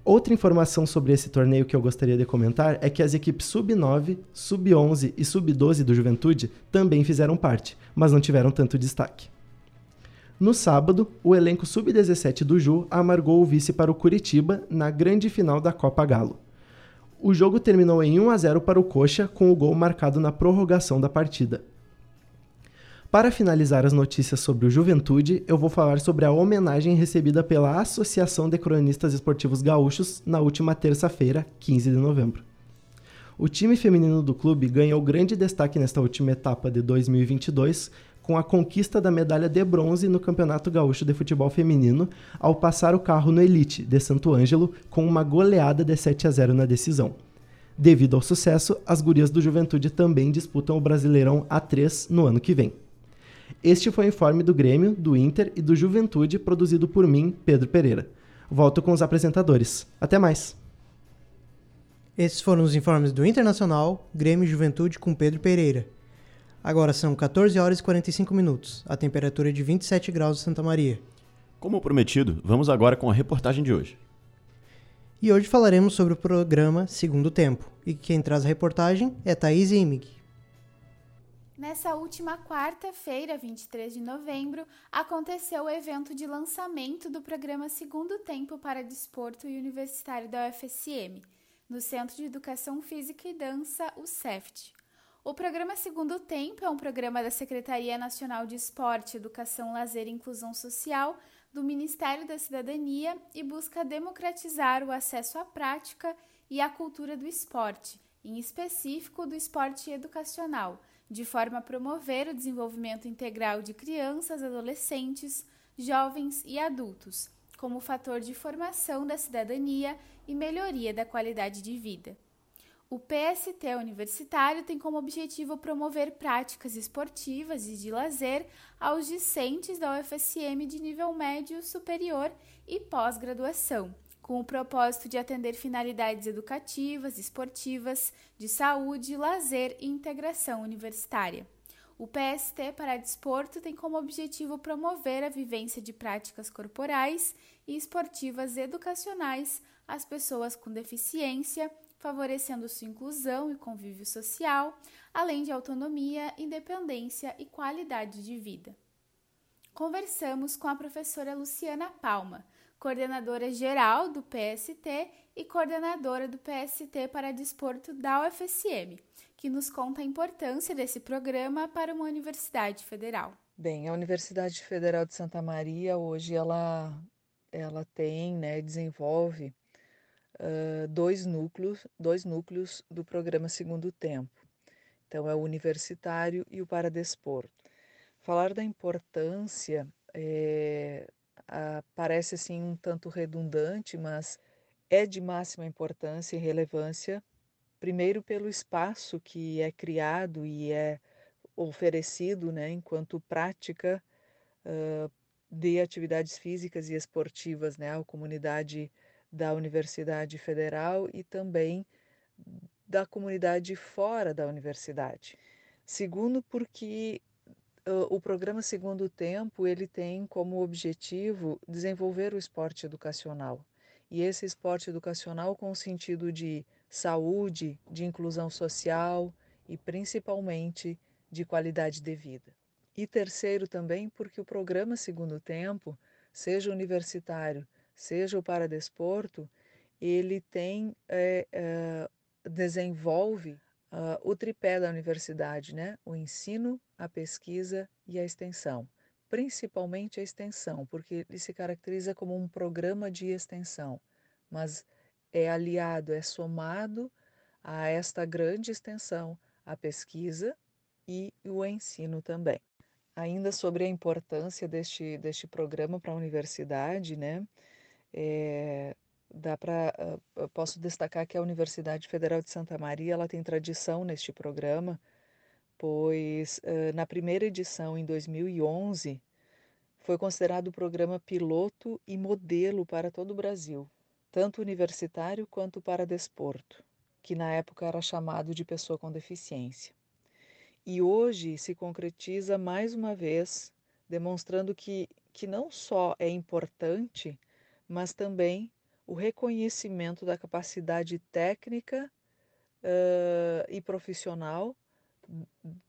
Outra informação sobre esse torneio que eu gostaria de comentar é que as equipes Sub-9, Sub-11 e Sub-12 do Juventude também fizeram parte, mas não tiveram tanto destaque. No sábado, o elenco Sub-17 do Ju amargou o vice para o Curitiba na grande final da Copa Galo. O jogo terminou em 1 a 0 para o Coxa, com o gol marcado na prorrogação da partida. Para finalizar as notícias sobre o Juventude, eu vou falar sobre a homenagem recebida pela Associação de Cronistas Esportivos Gaúchos na última terça-feira, 15 de novembro. O time feminino do clube ganhou grande destaque nesta última etapa de 2022 com a conquista da medalha de bronze no Campeonato Gaúcho de Futebol Feminino ao passar o carro no Elite de Santo Ângelo com uma goleada de 7 a 0 na decisão. Devido ao sucesso, as gurias do Juventude também disputam o Brasileirão A3 no ano que vem. Este foi o informe do Grêmio, do Inter e do Juventude, produzido por mim, Pedro Pereira. Volto com os apresentadores. Até mais! Esses foram os informes do Internacional, Grêmio e Juventude com Pedro Pereira. Agora são 14 horas e 45 minutos. A temperatura é de 27 graus em Santa Maria. Como prometido, vamos agora com a reportagem de hoje. E hoje falaremos sobre o programa Segundo Tempo. E quem traz a reportagem é Thaís Imig. Nessa última quarta-feira, 23 de novembro, aconteceu o evento de lançamento do programa Segundo Tempo para Desporto e Universitário da UFSM, no Centro de Educação Física e Dança, o CEFT. O programa Segundo Tempo é um programa da Secretaria Nacional de Esporte, Educação, Lazer e Inclusão Social do Ministério da Cidadania e busca democratizar o acesso à prática e à cultura do esporte, em específico do esporte educacional de forma a promover o desenvolvimento integral de crianças, adolescentes, jovens e adultos, como fator de formação da cidadania e melhoria da qualidade de vida. O PST universitário tem como objetivo promover práticas esportivas e de lazer aos discentes da UFSM de nível médio, superior e pós-graduação com o propósito de atender finalidades educativas, esportivas, de saúde, lazer e integração universitária. O PST para Desporto tem como objetivo promover a vivência de práticas corporais e esportivas educacionais às pessoas com deficiência, favorecendo sua inclusão e convívio social, além de autonomia, independência e qualidade de vida. Conversamos com a professora Luciana Palma coordenadora geral do PST e coordenadora do PST para Desporto da UFSM, que nos conta a importância desse programa para uma universidade federal. Bem, a Universidade Federal de Santa Maria hoje ela ela tem, né, desenvolve dois núcleos, dois núcleos do programa Segundo Tempo. Então é o universitário e o para desporto. Falar da importância é, ah, parece assim um tanto redundante, mas é de máxima importância e relevância primeiro pelo espaço que é criado e é oferecido né, enquanto prática uh, de atividades físicas e esportivas né, à comunidade da Universidade Federal e também da comunidade fora da universidade. Segundo, porque o programa Segundo Tempo ele tem como objetivo desenvolver o esporte educacional. E esse esporte educacional com o sentido de saúde, de inclusão social e principalmente de qualidade de vida. E terceiro também porque o programa Segundo Tempo, seja universitário, seja o paradesporto, ele tem é, é, desenvolve uh, o tripé da universidade, né? O ensino, a pesquisa e a extensão. Principalmente a extensão, porque ele se caracteriza como um programa de extensão, mas é aliado, é somado a esta grande extensão a pesquisa e o ensino também. Ainda sobre a importância deste, deste programa para a universidade, né? É, dá para uh, posso destacar que a Universidade Federal de Santa Maria ela tem tradição neste programa, pois uh, na primeira edição em 2011 foi considerado o programa piloto e modelo para todo o Brasil, tanto universitário quanto para desporto, que na época era chamado de pessoa com deficiência. E hoje se concretiza mais uma vez, demonstrando que, que não só é importante, mas também o reconhecimento da capacidade técnica uh, e profissional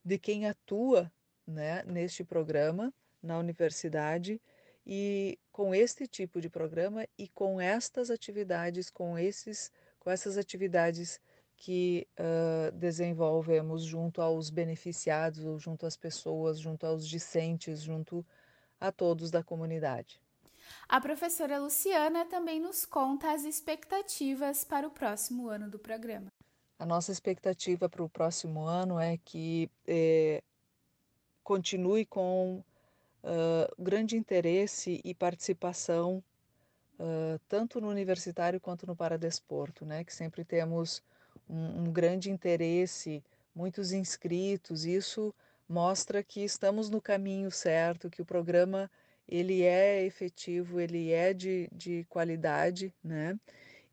de quem atua né, neste programa na universidade e com este tipo de programa e com estas atividades, com esses, com essas atividades que uh, desenvolvemos junto aos beneficiados, junto às pessoas, junto aos discentes, junto a todos da comunidade. A professora Luciana também nos conta as expectativas para o próximo ano do programa. A nossa expectativa para o próximo ano é que é, continue com uh, grande interesse e participação, uh, tanto no universitário quanto no paradesporto, né? que sempre temos um, um grande interesse, muitos inscritos, isso mostra que estamos no caminho certo, que o programa ele é efetivo, ele é de, de qualidade, né?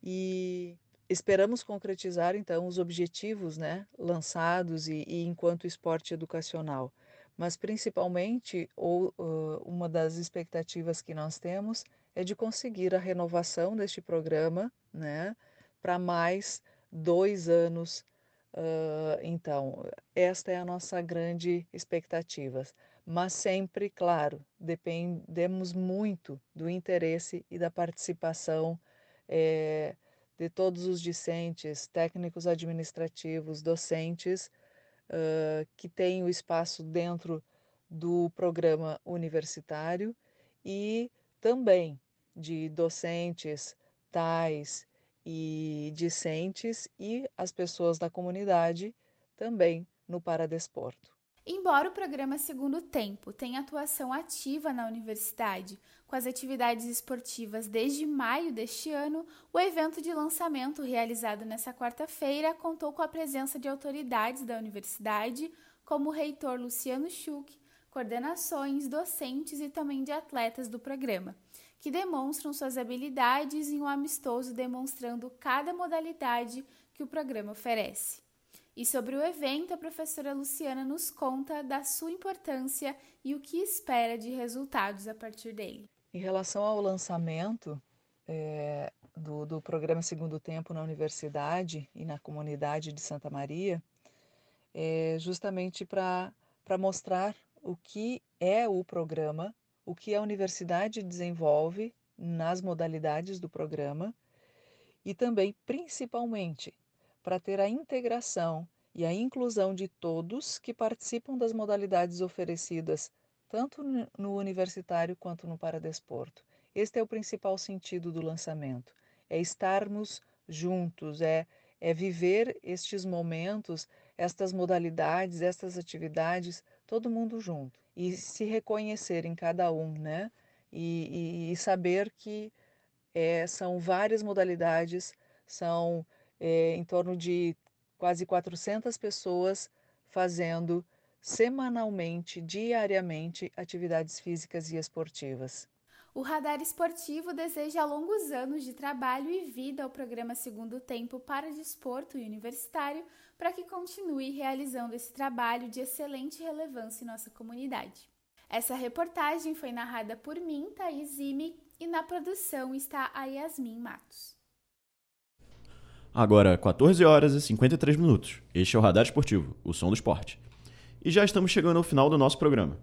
E esperamos concretizar então os objetivos, né, lançados e, e enquanto esporte educacional. Mas principalmente, ou uh, uma das expectativas que nós temos é de conseguir a renovação deste programa, né, para mais dois anos. Uh, então, esta é a nossa grande expectativa mas sempre, claro, dependemos muito do interesse e da participação é, de todos os discentes, técnicos administrativos, docentes uh, que têm o espaço dentro do programa universitário e também de docentes, tais e discentes e as pessoas da comunidade também no paradesporto. Embora o programa Segundo Tempo tenha atuação ativa na universidade, com as atividades esportivas desde maio deste ano, o evento de lançamento realizado nesta quarta-feira contou com a presença de autoridades da universidade, como o reitor Luciano Schuch, coordenações, docentes e também de atletas do programa, que demonstram suas habilidades em um amistoso demonstrando cada modalidade que o programa oferece. E sobre o evento, a professora Luciana nos conta da sua importância e o que espera de resultados a partir dele. Em relação ao lançamento é, do, do programa Segundo Tempo na universidade e na comunidade de Santa Maria, é justamente para mostrar o que é o programa, o que a universidade desenvolve nas modalidades do programa e também, principalmente, para ter a integração e a inclusão de todos que participam das modalidades oferecidas, tanto no universitário quanto no paradesporto. Este é o principal sentido do lançamento: é estarmos juntos, é, é viver estes momentos, estas modalidades, estas atividades, todo mundo junto e se reconhecer em cada um, né? E, e, e saber que é, são várias modalidades, são é, em torno de quase 400 pessoas fazendo semanalmente, diariamente, atividades físicas e esportivas. O Radar Esportivo deseja longos anos de trabalho e vida ao programa Segundo Tempo para Desporto e Universitário para que continue realizando esse trabalho de excelente relevância em nossa comunidade. Essa reportagem foi narrada por mim, Thaís Zime, e na produção está a Yasmin Matos. Agora, 14 horas e 53 minutos. Este é o Radar Esportivo, o som do esporte. E já estamos chegando ao final do nosso programa.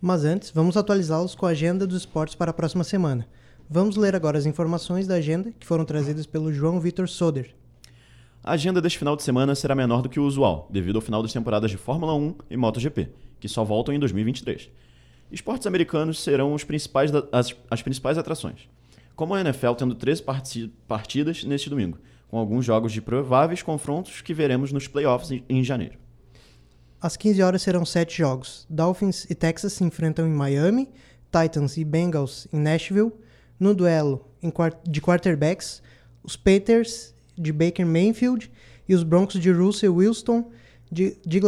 Mas antes, vamos atualizá-los com a agenda dos esportes para a próxima semana. Vamos ler agora as informações da agenda que foram trazidas pelo João Vitor Soder. A agenda deste final de semana será menor do que o usual, devido ao final das temporadas de Fórmula 1 e MotoGP, que só voltam em 2023. Esportes americanos serão principais as, as principais atrações, como a NFL tendo 13 partidas neste domingo, com alguns jogos de prováveis confrontos que veremos nos playoffs em, janeiro. Às 15 horas serão sete jogos. Dolphins e Texas se enfrentam em Miami, Titans e Bengals em Nashville. No duelo de quarterbacks, os Panthers de Baker Mayfield e os Broncos de Russell Wilson de, de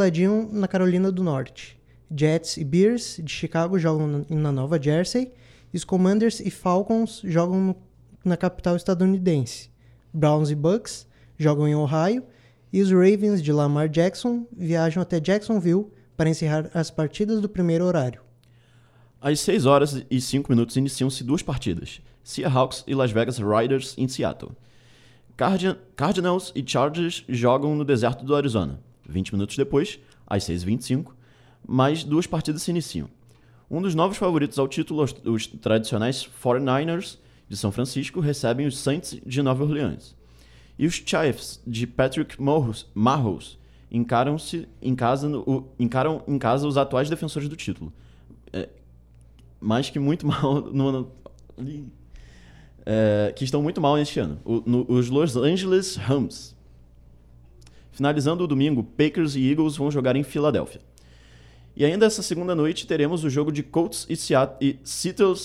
na Carolina do Norte. Jets e Bears de Chicago jogam na Nova Jersey. E os Commanders e Falcons jogam no, na capital estadunidense. Browns e Bucks jogam em Ohio e os Ravens de Lamar Jackson viajam até Jacksonville para encerrar as partidas do primeiro horário. Às 6 horas e 5 minutos iniciam-se duas partidas: Seahawks e Las Vegas Riders em Seattle. Cardinals e Chargers jogam no deserto do Arizona. 20 minutos depois, às 6h25, mais duas partidas se iniciam. Um dos novos favoritos ao título, os tradicionais 49ers de São Francisco, recebem os Saints de Nova Orleans. E os Chiefs, de Patrick Mahomes, encaram-se em casa, encaram em casa os atuais defensores do título. É, mais que muito <laughs> mal no ano. É, que estão muito mal neste ano. O, no, os Los Angeles Rams. Finalizando o domingo, Packers e Eagles vão jogar em Filadélfia. E ainda essa segunda noite teremos o jogo de Colts e, Seattle,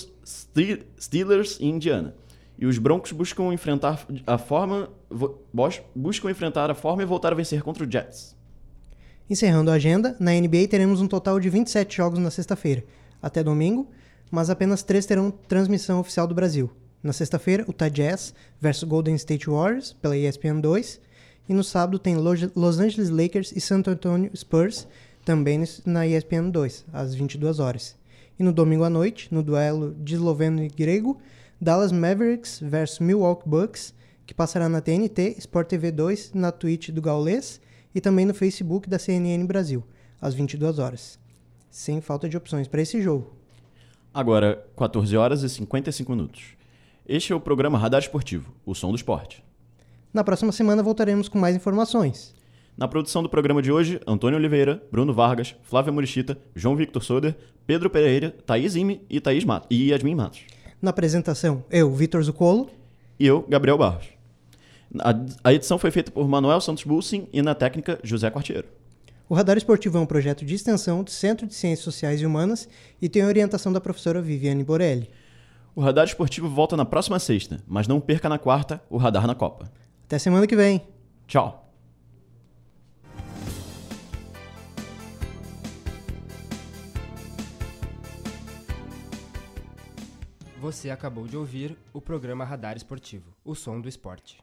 Steelers em Indiana. E os Broncos buscam enfrentar a forma buscam enfrentar a forma e voltar a vencer contra o Jets. Encerrando a agenda, na NBA teremos um total de 27 jogos na sexta-feira, até domingo, mas apenas três terão transmissão oficial do Brasil. Na sexta-feira, Utah Jazz versus Golden State Warriors pela ESPN 2, e no sábado tem Los Angeles Lakers e Santo Antonio Spurs também na ESPN 2, às 22 horas. E no domingo à noite, no duelo de esloveno e grego, Dallas Mavericks versus Milwaukee Bucks, que passará na TNT, Sport TV 2, na Twitch do Gaulês e também no Facebook da CNN Brasil, às 22 horas. Sem falta de opções para esse jogo. Agora, 14 horas e 55 minutos. Este é o programa Radar Esportivo, o som do esporte. Na próxima semana voltaremos com mais informações. Na produção do programa de hoje, Antônio Oliveira, Bruno Vargas, Flávia Murichita, João Victor Soder, Pedro Pereira, Thaís Ime e, Thaís Matos, e Yasmin Matos. Na apresentação, eu, Vitor Zucolo. E eu, Gabriel Barros. A, edição foi feita por Manuel Santos Bulsin e na técnica, José Quartiero. O Radar Esportivo é um projeto de extensão do Centro de Ciências Sociais e Humanas e tem a orientação da professora Viviane Borelli. O Radar Esportivo volta na próxima sexta, mas não perca na quarta o Radar na Copa. Até semana que vem. Tchau. Você acabou de ouvir o programa Radar Esportivo, o som do esporte.